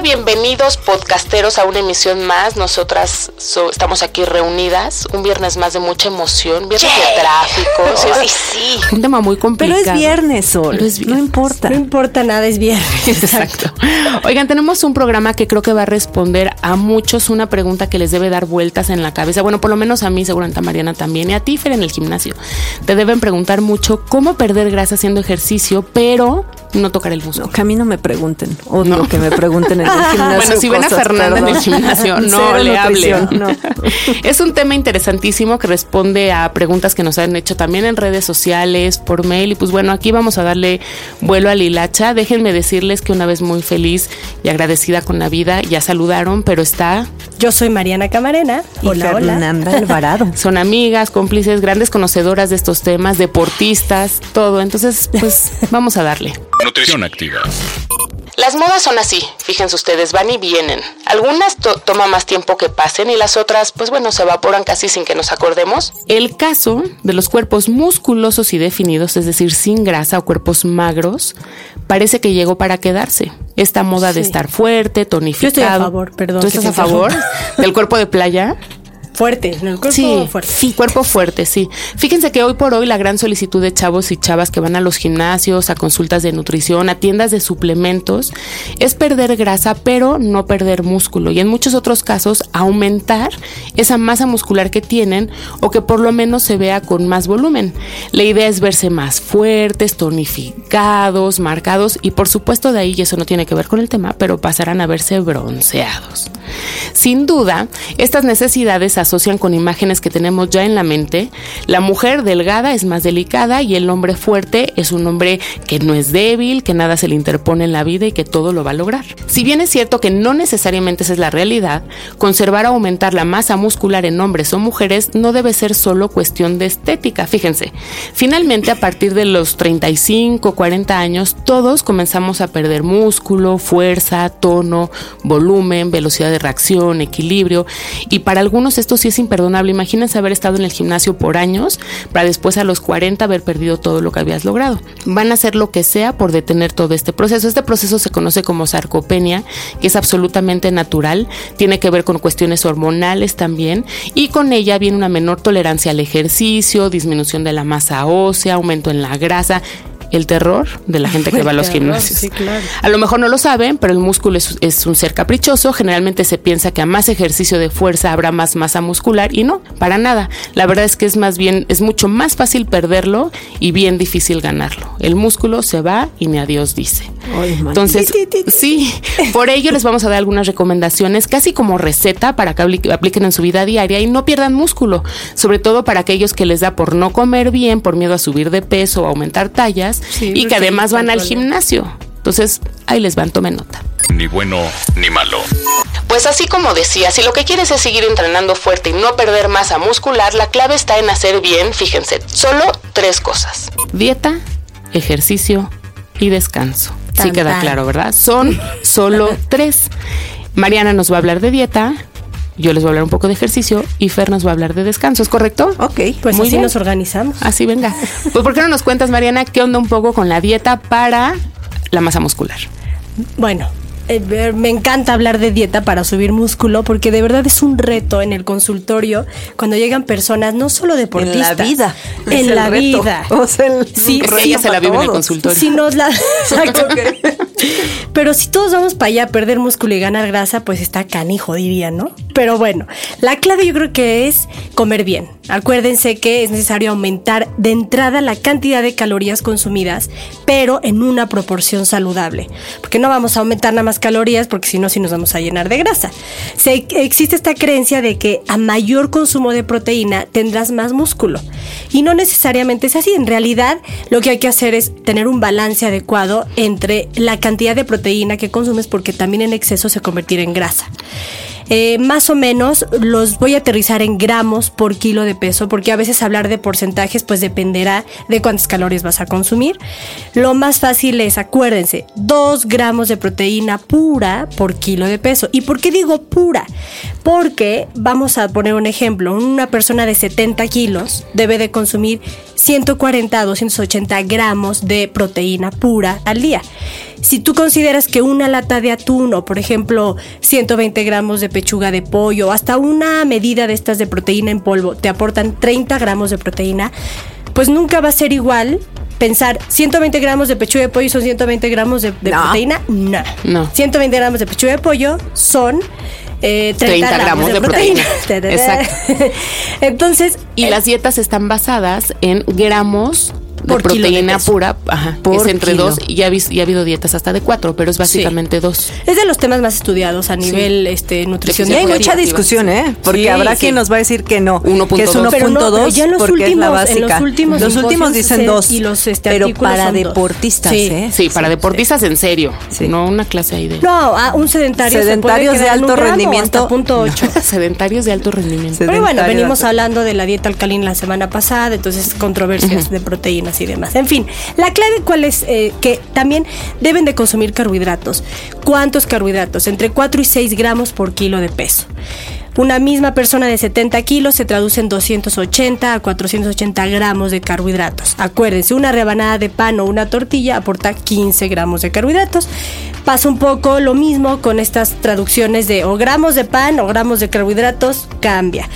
Hola, bienvenidos podcasteros a una emisión más. Nosotras so- estamos aquí reunidas, un viernes más de mucha emoción, viernes de tráfico. Sí, sí, sí. Un tema muy Pero complicado. es viernes, Sol. Pero es No viernes. importa. No importa nada, es viernes. Exacto. Oigan, tenemos un programa que creo que va a responder a muchos una pregunta que les debe dar vueltas en la cabeza. Bueno, por lo menos a mí, seguramente a Mariana también, y a ti, Fer, en el gimnasio. Te deben preguntar mucho cómo perder grasa haciendo ejercicio, pero no tocar el músculo. No, que a mí no me pregunten. Odio que me pregunten en el gimnasio. Bueno, si ven a Fernanda en el gimnasio, no Cero le hablen. no. Es un tema interesantísimo que responde a preguntas que nos han hecho también en redes sociales, por mail. Y pues bueno, aquí vamos a darle vuelo a la hilacha. Déjenme decirles que una vez muy feliz y agradecida con la vida, ya saludaron, pero está. Yo soy Mariana Camarena. Y Hola, hola. Fernanda Alvarado. Son amigas, cómplices, grandes conocedoras de estos temas, deportistas, todo. Entonces, pues vamos a darle. Nutrición activa. Las modas son así, fíjense ustedes, van y vienen. Algunas to- toman más tiempo que pasen y las otras, pues bueno, se evaporan casi sin que nos acordemos. El caso de los cuerpos musculosos y definidos, es decir, sin grasa o cuerpos magros, parece que llegó para quedarse. Esta moda de estar fuerte, tonificado. Yo estoy a favor, perdón ¿Tú estás a favor del cuerpo de playa? Fuerte, en el cuerpo sí, fuerte. sí, cuerpo fuerte, sí. Fíjense que hoy por hoy la gran solicitud de chavos y chavas que van a los gimnasios, a consultas de nutrición, a tiendas de suplementos, es perder grasa, pero no perder músculo. Y en muchos otros casos, aumentar esa masa muscular que tienen o que por lo menos se vea con más volumen. La idea es verse más fuertes, tonificados, marcados y por supuesto de ahí, y eso no tiene que ver con el tema, pero pasarán a verse bronceados. Sin duda, estas necesidades asocian con imágenes que tenemos ya en la mente. La mujer delgada es más delicada y el hombre fuerte es un hombre que no es débil, que nada se le interpone en la vida y que todo lo va a lograr. Si bien es cierto que no necesariamente esa es la realidad, conservar o aumentar la masa muscular en hombres o mujeres no debe ser solo cuestión de estética. Fíjense, finalmente a partir de los 35, 40 años, todos comenzamos a perder músculo, fuerza, tono, volumen, velocidad de reacción, equilibrio. Y para algunos esto sí es imperdonable. Imagínense haber estado en el gimnasio por años para después a los 40 haber perdido todo lo que habías logrado. Van a hacer lo que sea por detener todo este proceso. Este proceso se conoce como sarcopenia, que es absolutamente natural, tiene que ver con cuestiones hormonales también y con ella viene una menor tolerancia al ejercicio, disminución de la masa ósea, aumento en la grasa el terror de la gente que El va a los terror, gimnasios. sí, claro. A lo mejor no lo saben, pero el músculo es, es un ser caprichoso. Generalmente se piensa que a más ejercicio de fuerza habrá más masa muscular y no, para nada. La verdad es que es más bien, es mucho más fácil perderlo y bien difícil ganarlo. El músculo se va y ni a Dios dice. Ay. Entonces, sí, por ello les vamos a dar algunas recomendaciones, casi como receta para que apli- apliquen en su vida diaria y no pierdan músculo, sobre todo para aquellos que les da por no comer bien, por miedo a subir de peso o aumentar tallas Sí, y que sí, además van al gimnasio. Entonces, ahí les van, tomen nota. Ni bueno ni malo. Pues así como decía, si lo que quieres es seguir entrenando fuerte y no perder masa muscular, la clave está en hacer bien, fíjense, solo tres cosas. Dieta, ejercicio y descanso. Sí Tan, queda tan. claro, ¿verdad? Son solo tres. Mariana nos va a hablar de dieta, yo les voy a hablar un poco de ejercicio y Fer nos va a hablar de descanso, ¿es correcto? Ok. Pues Muy así bien. nos organizamos. Así venga. Pues ¿por qué no nos cuentas, Mariana, qué onda un poco con la dieta para la masa muscular? Bueno, eh, me encanta hablar de dieta para subir músculo porque de verdad es un reto en el consultorio cuando llegan personas, no solo En deportistas. la vida. Es En el la reto. vida. O sea, el Sí, reto ella se la vive en el consultorio. Si nos la. Pero si todos vamos para allá a perder músculo y ganar grasa, pues está canijo, diría, ¿no? Pero bueno, la clave yo creo que es comer bien. Acuérdense que es necesario aumentar de entrada la cantidad de calorías consumidas, pero en una proporción saludable. Porque no vamos a aumentar nada más calorías, porque si no, sí nos vamos a llenar de grasa. Existe esta creencia de que a mayor consumo de proteína tendrás más músculo. Y no necesariamente es así. En realidad, lo que hay que hacer es tener un balance adecuado entre la cantidad de proteína que consumes, porque también en exceso se convertirá en grasa. Eh, más o menos los voy a aterrizar en gramos por kilo de peso, porque a veces hablar de porcentajes pues dependerá de cuántas calorías vas a consumir. Lo más fácil es, acuérdense, 2 gramos de proteína pura por kilo de peso. ¿Y por qué digo pura? Porque vamos a poner un ejemplo, una persona de 70 kilos debe de consumir 140 a 280 gramos de proteína pura al día. Si tú consideras que una lata de atún o, por ejemplo, 120 gramos de pechuga de pollo, hasta una medida de estas de proteína en polvo, te aportan 30 gramos de proteína, pues nunca va a ser igual pensar 120 gramos de pechuga de pollo son 120 gramos de, de proteína. No. No. 120 gramos de pechuga de pollo son eh, 30, gramos, de, proteína. Exacto. Entonces, Y eh, las dietas están basadas en gramos Por de proteína pura, ajá, Por es entre kilo. dos, y ya, ha habido dietas hasta de cuatro, pero es básicamente dos. es de los temas más estudiados a nivel este, nutrición Y hay mucha discusión, ¿eh? Porque Sí, habrá sí. quien nos va a decir que no, 1.2. que es 1.2 Pero no, pero ya en los porque es la últimos- en los básica. últimos Los últimos dicen dos, y los, este, pero para deportistas, Sí. ¿eh? Sí, para deportistas en serio, Sí. no una clase ahí de No, a un sedentario Sedentarios se puede de alto gramo, rendimiento, punto 8. sedentarios de alto rendimiento. Sí. Pero bueno, venimos hablando de la dieta alcalina la semana pasada, entonces controversias de proteínas y demás. En fin, la clave cuál es Eh, que también deben de consumir carbohidratos. ¿Cuántos carbohidratos? Entre 4 y 6 gramos por kilo de peso. Una misma persona de 70 kilos se traduce en 280 a 480 gramos de carbohidratos. Acuérdense, una rebanada de pan o una tortilla aporta 15 gramos de carbohidratos. Pasa un poco lo mismo con estas traducciones de o gramos de pan o gramos de carbohidratos, cambia.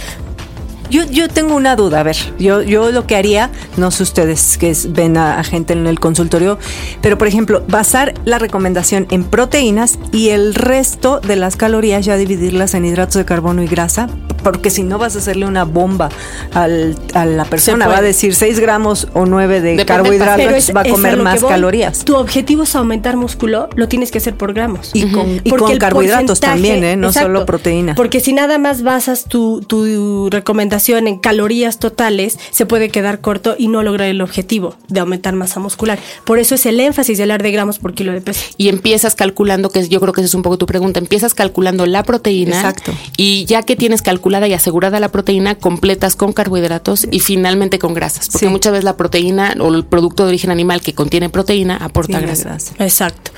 Yo, yo tengo una duda, a ver, yo, yo lo que haría, no sé ustedes que es- ven a, a gente en el consultorio, pero por ejemplo, basar la recomendación en proteínas y el resto de las calorías ya dividirlas en hidratos de carbono y grasa, porque si no vas a hacerle una bomba al- a la persona, va a decir 6 gramos o 9 de Depende, carbohidratos, es- va a comer más voy. calorías. Tu objetivo es aumentar músculo, lo tienes que hacer por gramos. Y con, y con carbohidratos también, ¿eh? no exacto, solo proteína. Porque si nada más basas tu, tu recomendación en calorías totales, se puede quedar corto y no lograr el objetivo de aumentar masa muscular. Por eso es el énfasis de hablar de gramos por kilo de peso. y empiezas calculando, que yo creo que esa es un poco tu pregunta, empiezas calculando la proteína Exacto. y ya que tienes calculada y asegurada la proteína, completas con carbohidratos y finalmente con grasas, porque Sí. muchas veces la proteína o el producto de origen animal que contiene proteína aporta Tiene grasa. grasa. Exacto.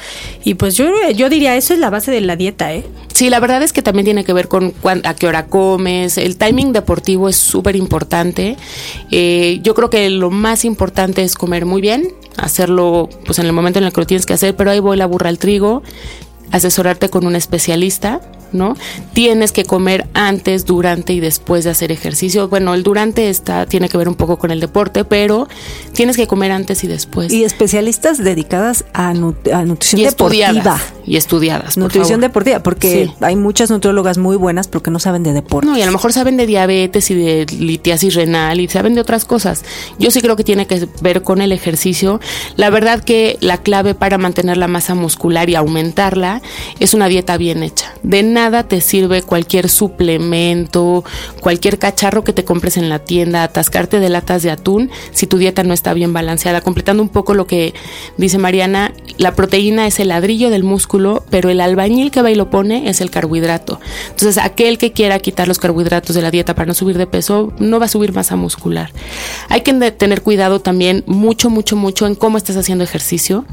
Y pues yo, yo diría, eso es la base de la dieta, ¿eh? Sí, la verdad es que también tiene que ver con cuán- a qué hora comes. El timing deportivo es súper importante. Eh, yo creo que lo más importante es comer muy bien, hacerlo pues en el momento en el que lo tienes que hacer, pero ahí voy la burra al trigo, asesorarte con un especialista. ¿No? Tienes que comer antes, durante y después de hacer ejercicio. Bueno, el durante está, tiene que ver un poco con el deporte, pero tienes que comer antes y después. Y especialistas dedicadas a, nu- a nutrición Y deportiva. estudiadas. Y estudiadas. por Nutrición favor. deportiva, porque Sí. hay muchas nutriólogas muy buenas, pero que no saben de deporte. No, y a lo mejor saben de diabetes y de litiasis renal y saben de otras cosas. Yo sí creo que tiene que ver con el ejercicio. La verdad que la clave para mantener la masa muscular y aumentarla es una dieta bien hecha. De nada te sirve cualquier suplemento, cualquier cacharro que te compres en la tienda, atascarte de latas de atún si tu dieta no está bien balanceada. Completando un poco lo que dice Mariana, la proteína es el ladrillo del músculo, pero el albañil que va y lo pone es el carbohidrato. Entonces, aquel que quiera quitar los carbohidratos de la dieta para no subir de peso, no va a subir masa muscular. Hay que tener cuidado también mucho, mucho, mucho en cómo estás haciendo ejercicio.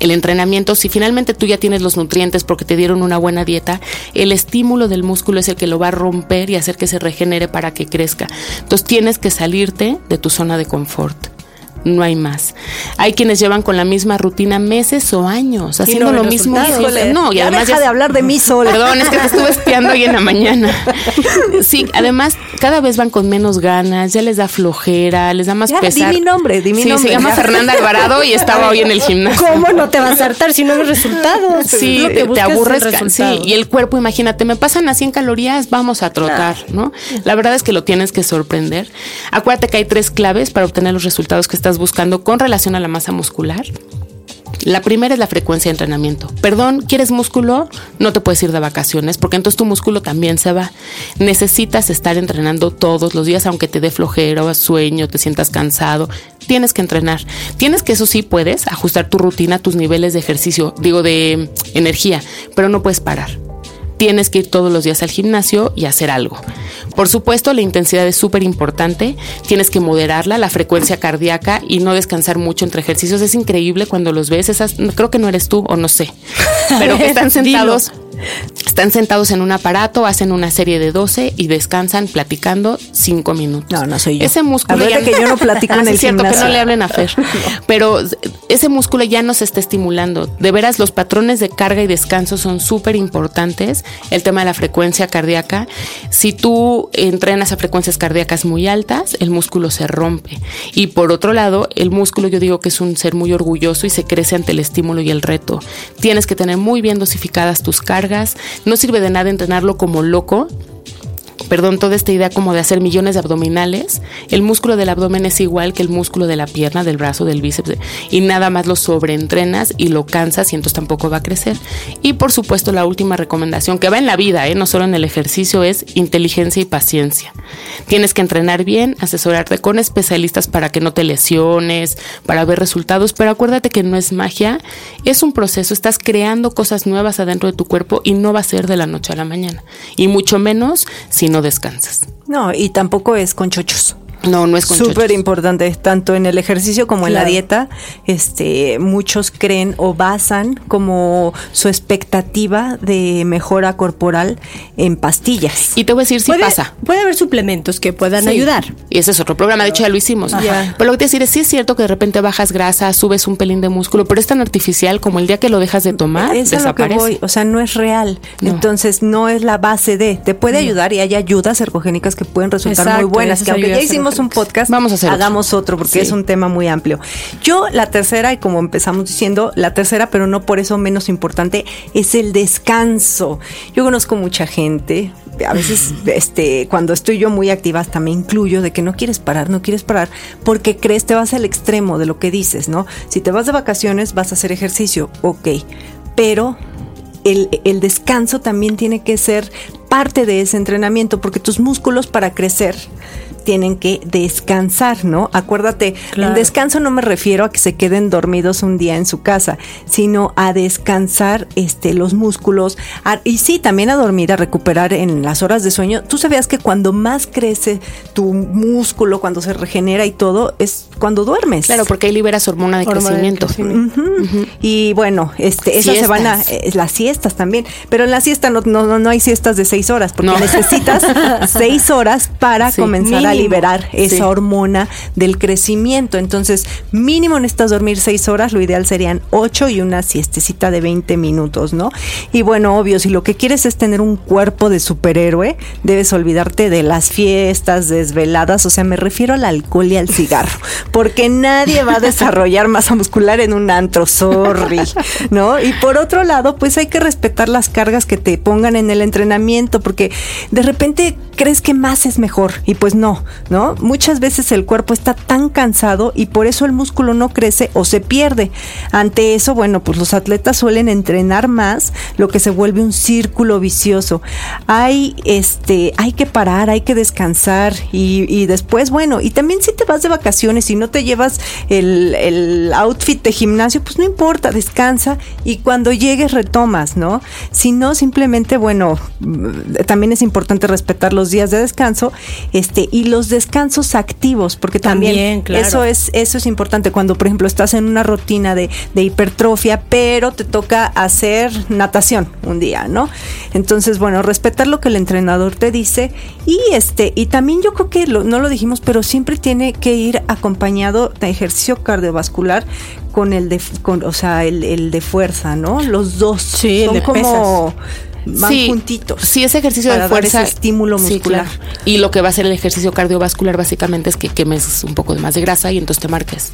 El entrenamiento, si finalmente tú ya tienes los nutrientes porque te dieron una buena dieta, el estímulo del músculo es el que lo va a romper y hacer que se regenere para que crezca. Entonces tienes que salirte de tu zona de confort. No hay más. Hay quienes llevan con la misma rutina meses o años, haciendo no lo mismo. No, y Ya además deja ya- de hablar de mí sola. Perdón, es que te estuve espiando hoy en la mañana. Sí, además cada vez van con menos ganas, ya les da flojera, les da más Ya, di pesar. mi nombre, di mi sí, nombre, se llama ya. Fernanda Alvarado y estaba hoy en el gimnasio. ¿Cómo no te vas a hartar si no ves resultados? Sí, Lo que te aburres. Sí, y el cuerpo, imagínate, me pasan a 100 calorías, vamos a trotar, ¿no? La verdad es que lo tienes que sorprender. Acuérdate que hay tres claves para obtener los resultados que estás buscando con relación a la masa muscular. La primera es la frecuencia de entrenamiento. Perdón, ¿quieres músculo? No te puedes ir de vacaciones porque entonces tu músculo también se va. Necesitas estar entrenando todos los días, aunque te dé flojera sueño, te sientas cansado. Tienes que entrenar. Tienes que, eso sí, puedes ajustar tu rutina tus niveles de ejercicio, digo, de mm, energía, pero no puedes parar tienes que ir todos los días al gimnasio y hacer algo. Por supuesto, la intensidad es súper importante, tienes que moderarla, la frecuencia cardíaca y no descansar mucho entre ejercicios. Es increíble cuando los ves, esas, creo que no eres tú o no sé, pero que están sentados. Están sentados en un aparato, hacen una serie de 12 y descansan platicando 5 minutos. No, no soy yo. Ese músculo ya- que yo no platico Ah, en el es cierto, que gimnasio. no le hablen a Fer. Pero ese músculo ya no se está estimulando. De veras, los patrones de carga y descanso son súper importantes. El tema de la frecuencia cardíaca. Si tú entrenas a frecuencias cardíacas muy altas, el músculo se rompe. Y por otro lado, el músculo yo digo que es un ser muy orgulloso y se crece ante el estímulo y el reto. Tienes que tener muy bien dosificadas tus cargas. No sirve de nada entrenarlo como loco perdón, toda esta idea como de hacer millones de abdominales, el músculo del abdomen es igual que el músculo de la pierna, del brazo, del bíceps, y nada más lo sobreentrenas y lo cansas y entonces tampoco va a crecer. Y por supuesto la última recomendación que va en la vida, ¿eh? no solo en el ejercicio, es inteligencia y paciencia. Tienes que entrenar bien, asesorarte con especialistas para que no te lesiones, para ver resultados, pero acuérdate que no es magia, es un proceso, estás creando cosas nuevas adentro de tu cuerpo y no va a ser de la noche a la mañana, y mucho menos si no descansas. No, y tampoco es con chochos. No, no es con Súper chochos. importante, tanto en el ejercicio como en la dieta. Este, muchos creen o basan como su expectativa de mejora corporal en pastillas. Y te voy a decir si puede, pasa. puede haber suplementos que puedan Sí. ayudar. Y ese es otro programa, de hecho ya lo hicimos. Ajá. Pero lo que te decir es, sí es cierto que de repente bajas grasa, subes un pelín de músculo, pero es tan artificial como el día que lo dejas de tomar, es a lo que desaparece. voy, o sea, no es real. No. Entonces, no es la base de. Te puede ayudar y hay ayudas ergogénicas que pueden resultar Exacto, muy buenas. Que aunque ya ayudas un podcast, Vamos a hacer otro. hagamos otro, porque Sí. es un tema muy amplio. Yo, la tercera, y como empezamos diciendo, la tercera, pero no por eso menos importante, es el descanso. Yo conozco mucha gente. A veces, este, cuando estoy yo muy activa, hasta me incluyo de que no quieres parar, no quieres parar, porque crees, te vas al extremo de lo que dices, ¿no? Si te vas de vacaciones, vas a hacer ejercicio, ok, pero el, el descanso también tiene que ser parte de ese entrenamiento, porque tus músculos para crecer tienen que descansar, ¿no? Acuérdate, Claro. el descanso no me refiero a que se queden dormidos un día en su casa, sino a descansar este, los músculos a- y sí, también a dormir, a recuperar en las horas de sueño. Tú sabías que cuando más crece tu músculo, cuando se regenera y todo, es cuando duermes. Claro, porque ahí liberas hormona de Hormona de crecimiento. crecimiento. Ujú. Y bueno, este, esas se van a eh, las siestas también, pero en la siesta no, no, no- no hay siestas de seis horas, porque No. necesitas seis horas para Sí, comenzar a mínimo. Liberar esa Sí. hormona del crecimiento. Entonces, mínimo necesitas dormir seis horas, lo ideal serían ocho y una siestecita de 20 minutos, ¿no? Y bueno, obvio, si lo que quieres es tener un cuerpo de superhéroe, debes olvidarte de las fiestas desveladas, o sea, me refiero al alcohol y al cigarro, porque nadie va a desarrollar masa muscular en un antro, sorry, ¿no? Y por otro lado, pues hay que respetar las cargas que te pongan en el entrenamiento, porque de repente crees que más es mejor y pues no, ¿no? Muchas veces el cuerpo está tan cansado y por eso el músculo no crece o se pierde. Ante eso, bueno, pues los atletas suelen entrenar más, lo que se vuelve un círculo vicioso. Hay este, hay que parar, hay que descansar y, después, bueno, y también si te vas de vacaciones y no te llevas el, el outfit de gimnasio, pues no importa, descansa y cuando llegues retomas, ¿no? Si no, simplemente, bueno, mm, también es importante respetar los días de descanso, este, y los descansos activos, porque también, También, claro. eso es eso es importante cuando por ejemplo estás en una rutina de, de hipertrofia, pero te toca hacer natación un día, ¿no? Entonces, bueno, respetar lo que el entrenador te dice y este y también yo creo que lo- no lo dijimos, pero siempre tiene que ir acompañado de ejercicio cardiovascular con el de con, o sea, el, el de fuerza, ¿no? Los dos Sí, el de como van juntitos. Sí, ese ejercicio para de dar fuerza. ese estímulo Sí, muscular. claro. Y lo que va a hacer el ejercicio cardiovascular básicamente es que quemes un poco más de grasa y entonces te marques.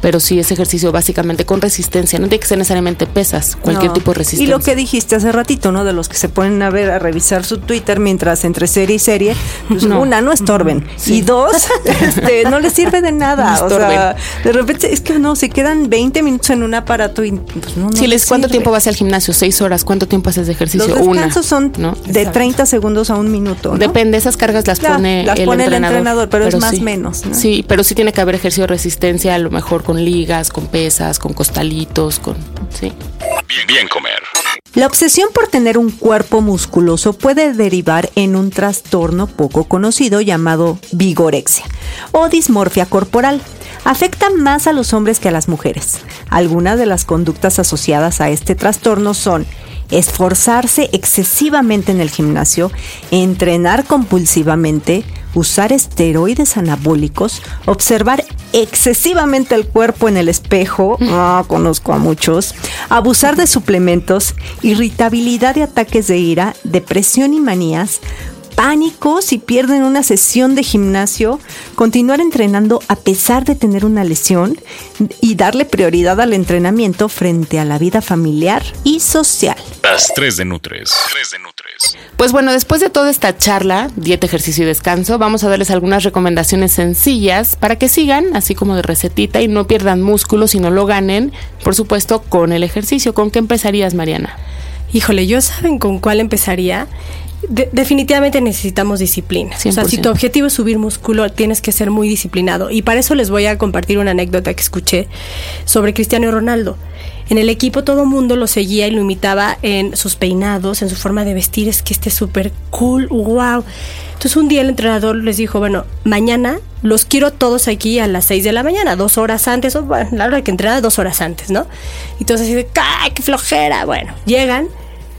Pero sí, ese ejercicio básicamente con resistencia. No tiene que ser necesariamente pesas, cualquier No. tipo de Y resistencia. lo que dijiste hace ratito, ¿no? De los que se ponen a ver, a revisar su Twitter mientras entre serie y serie, pues No. una, no estorben. Sí. Y dos, este, no les sirve de nada. No o sea, de repente es que no, se quedan 20 minutos en un aparato y pues no, Si les, ¿Cuánto sirve. tiempo vas al gimnasio? ¿Seis horas? ¿Cuánto tiempo haces de ejercicio? Los Una. descansos son de 30 segundos a un minuto. Depende, esas cargas las Ya, pone, las el, pone el entrenador, entrenador, pero es más sí. menos, ¿no? Sí, pero sí tiene que haber ejercicio de resistencia, a lo mejor con ligas, con pesas, con costalitos, con... Sí. Bien, bien comer. La obsesión por tener un cuerpo musculoso puede derivar en un trastorno poco conocido llamado vigorexia o dismorfia corporal. Afecta más a los hombres que a las mujeres. Algunas de las conductas asociadas a este trastorno son esforzarse excesivamente en el gimnasio, entrenar compulsivamente, usar esteroides anabólicos, observar excesivamente el cuerpo en el espejo, ah, conozco a muchos, abusar de suplementos, irritabilidad y ataques de ira, depresión y manías, pánico si pierden una sesión de gimnasio, continuar entrenando a pesar de tener una lesión y darle prioridad al entrenamiento frente a la vida familiar y social. Las 3 de Nutres. 3 de Nutres. Pues bueno, después de toda esta charla, dieta, ejercicio y descanso, vamos a darles algunas recomendaciones sencillas para que sigan, así como de recetita, y no pierdan músculo, sino lo ganen, por supuesto, con el ejercicio. ¿Con qué empezarías, Mariana? Híjole, ¿yo saben con cuál empezaría? De- definitivamente necesitamos disciplina. O sea, si 100%. tu objetivo es subir músculo, tienes que ser muy disciplinado. Y para eso les voy a compartir una anécdota que escuché sobre Cristiano Ronaldo. En el equipo todo mundo lo seguía y lo imitaba en sus peinados, en su forma de vestir. Es que este es súper cool, wow. Entonces un día el entrenador les dijo, bueno, mañana los quiero todos aquí a las 6 de la mañana, dos horas antes, o bueno, la hora que entrenar, dos horas antes, ¿no? Entonces así de, ¡ay, qué flojera! Bueno, llegan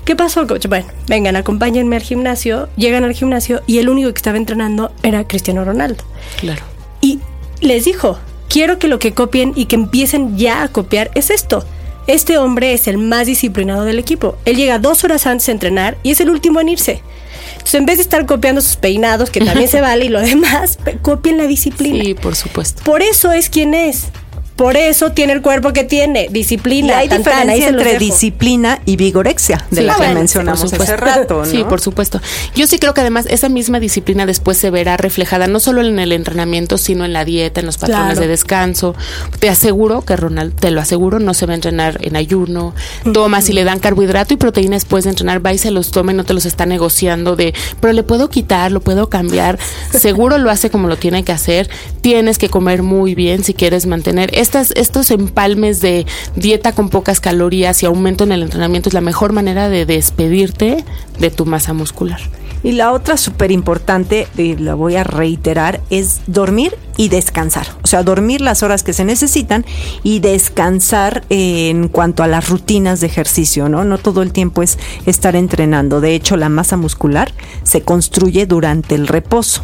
¿Qué pasó, coach? Bueno, vengan, acompáñenme al gimnasio. Llegan al gimnasio y el único que estaba entrenando era Cristiano Ronaldo. Claro. Y les dijo, quiero que lo que copien y que empiecen ya a copiar es esto. Este hombre es el más disciplinado del equipo. Él llega dos horas antes a entrenar y es el último en irse. Entonces, en vez de estar copiando sus peinados, que también se vale, y lo demás, copien la disciplina. Sí, por supuesto. Por eso es quien es. Por eso tiene el cuerpo que tiene. Y Disciplina. hay tan, tan, ahí diferencia entre disciplina y vigorexia, de Sí, la que bueno, mencionamos por hace supuesto. rato, ¿no? Sí, por supuesto. Yo sí creo que además esa misma disciplina después se verá reflejada no solo en el entrenamiento, sino en la dieta, en los patrones Claro. de descanso. Te aseguro que Ronald, te lo aseguro, no se va a entrenar en ayuno. Toma, si le dan carbohidrato y proteína después de entrenar, va y se los toma y no te los está negociando de, pero le puedo quitar, lo puedo cambiar. Seguro lo hace como lo tiene que hacer. Tienes que comer muy bien si quieres mantener estos empalmes de dieta con pocas calorías y aumento en el entrenamiento es la mejor manera de despedirte de tu masa muscular. Y la otra súper importante, y la voy a reiterar, es dormir y descansar. O sea, dormir las horas que se necesitan y descansar en cuanto a las rutinas de ejercicio, ¿no? No todo el tiempo es estar entrenando. De hecho, la masa muscular se construye durante el reposo.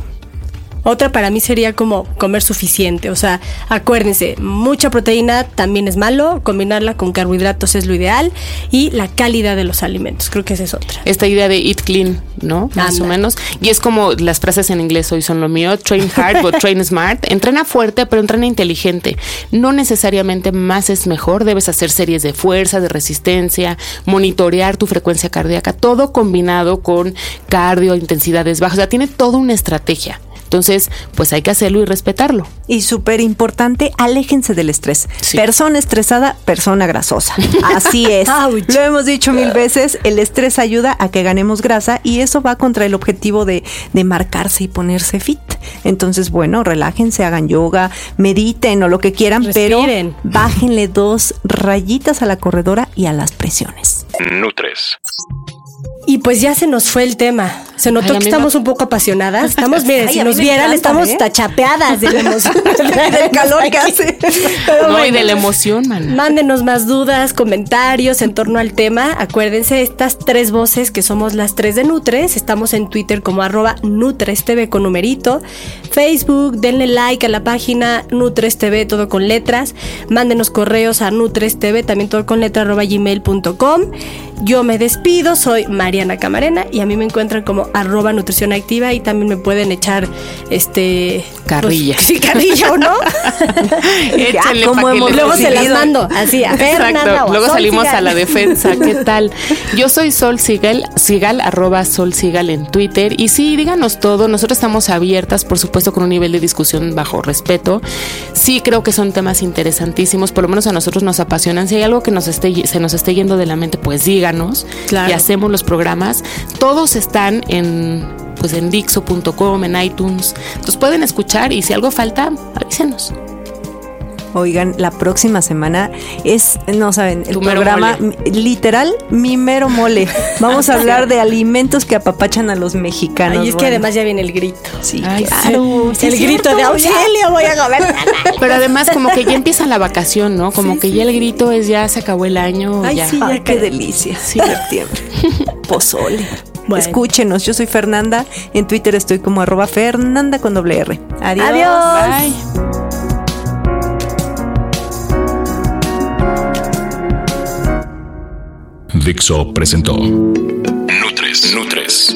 Otra para mí sería como comer suficiente. O sea, acuérdense, mucha proteína también es malo, combinarla con carbohidratos es lo ideal y la calidad de los alimentos. Creo que esa es otra. Esta idea de eat clean, ¿no? Más Anda. o menos. Y es como las frases en inglés hoy son lo mío, train hard but train smart. Entrena fuerte, pero entrena inteligente. No necesariamente más es mejor. Debes hacer series de fuerza, de resistencia, monitorear tu frecuencia cardíaca, todo combinado con cardio, intensidades bajas. O sea, tiene toda una estrategia. Entonces, pues hay que hacerlo y respetarlo. Y súper importante, aléjense del estrés. Sí. Persona estresada, persona grasosa. Así es. Lo hemos dicho mil veces, el estrés ayuda a que ganemos grasa y eso va contra el objetivo de, de marcarse y ponerse fit. Entonces, bueno, relájense, hagan yoga, mediten o lo que quieran, Respiren. pero bájenle dos rayitas a la corredora y a las presiones. Nutres. Y pues ya se nos fue el tema. Se notó Ay, que estamos un poco apasionadas. Estamos, miren, Ay, si nos vieran, encanta, estamos ¿eh? tachapeadas de la emoción. El calor que hace. Pero No, y de la emoción, man. Mándenos más dudas, comentarios en torno al tema. Acuérdense, estas tres voces que somos las tres de Nutres. Estamos en Twitter como arroba NutresTV con numerito. Facebook, denle like a la página NutresTV, todo con letras. Mándenos correos a NutresTV, también todo con letra arroba gmail.com. Yo me despido, soy Mariana Camarena y a mí me encuentran como arroba nutrición activa y también me pueden echar este... Carrilla. pues, sí, carrilla o no. Échenle ¿cómo pa' que hemos Luego se las mando así a Fernanda o Luego Sol salimos Sigal. a la defensa. ¿Qué tal? Yo soy Sol Sigal, Sigal, arroba Sol Sigal en Twitter. Y sí, díganos todo. Nosotros estamos abiertas, por supuesto, con un nivel de discusión bajo respeto. Sí, creo que son temas interesantísimos. Por lo menos a nosotros nos apasionan. Si hay algo que nos esté, se nos esté yendo de la mente, pues díganos. Claro. Y hacemos los programas. Todos están en pues en Dixo.com, en iTunes. Entonces pueden escuchar y si algo falta, avísenos. Oigan, la próxima semana es, no saben, el programa mole. literal mi mero mole. Vamos a hablar de alimentos que apapachan a los mexicanos. Ay, es que además ya viene el grito. Sí, Ay, claro. el grito de auxilio, voy a gobernar. Pero además como que ya empieza la vacación, ¿no? Como que ya el grito es ya se acabó el año. Ay, ya. sí, ya ay, qué delicia. Sí. Septiembre. Pozole. Bueno. Escúchenos, yo soy Fernanda. En Twitter estoy como arroba Fernanda con doble R. Adiós. Adiós. Bye. Dixo presentó Nutres. Nutres.